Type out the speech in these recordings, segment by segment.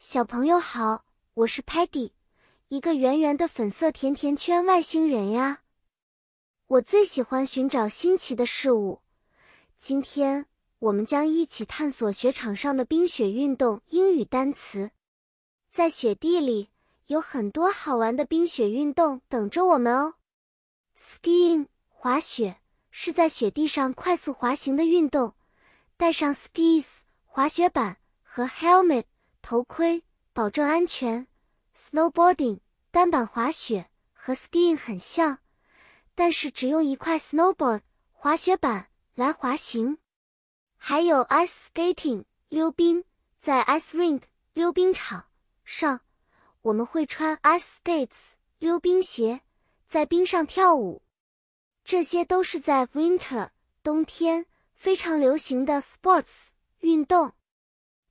小朋友好，我是 Patty，一个圆圆的粉色甜甜圈外星人呀。我最喜欢寻找新奇的事物。今天我们将一起探索雪场上的冰雪运动英语单词。在雪地里有很多好玩的冰雪运动等着我们哦。Skiing 滑雪是在雪地上快速滑行的运动，带上 skis 滑雪板和 helmet。头盔保证安全。Snowboarding 单板滑雪和 skiing 很像，但是只用一块 snowboard 滑雪板来滑行。还有 ice skating 溜冰，在 ice rink 溜冰场上，我们会穿 ice skates 溜冰鞋，在冰上跳舞。这些都是在 winter 冬天非常流行的 sports 运动。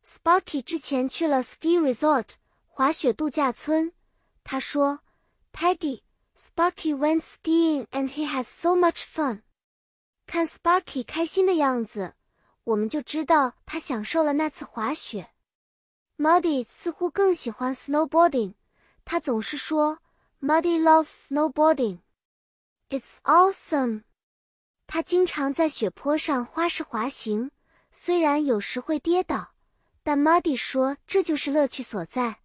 Sparky 之前去了 ski resort 滑雪度假村。他说：“Peggy, Sparky went skiing and he had so much fun。”看 Sparky 开心的样子，我们就知道他享受了那次滑雪。Muddy 似乎更喜欢 snowboarding。他总是说：“Muddy loves snowboarding. It's awesome。”他经常在雪坡上花式滑行，虽然有时会跌倒。但 Muddy 说这就是乐趣所在。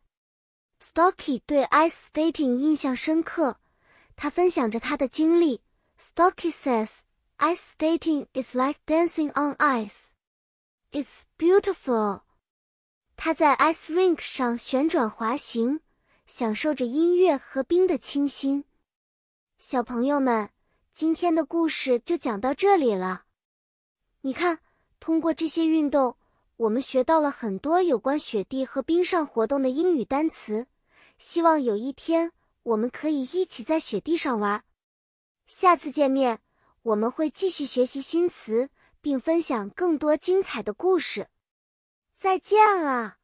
Stocky 对 ice skating 印象深刻，他分享着他的经历。Stocky says ice skating is like dancing on ice. It's beautiful. 他在 ice rink 上旋转滑行，享受着音乐和冰的清新。小朋友们，今天的故事就讲到这里了。你看，通过这些运动。我们学到了很多有关雪地和冰上活动的英语单词，希望有一天我们可以一起在雪地上玩。下次见面，我们会继续学习新词，并分享更多精彩的故事。再见了。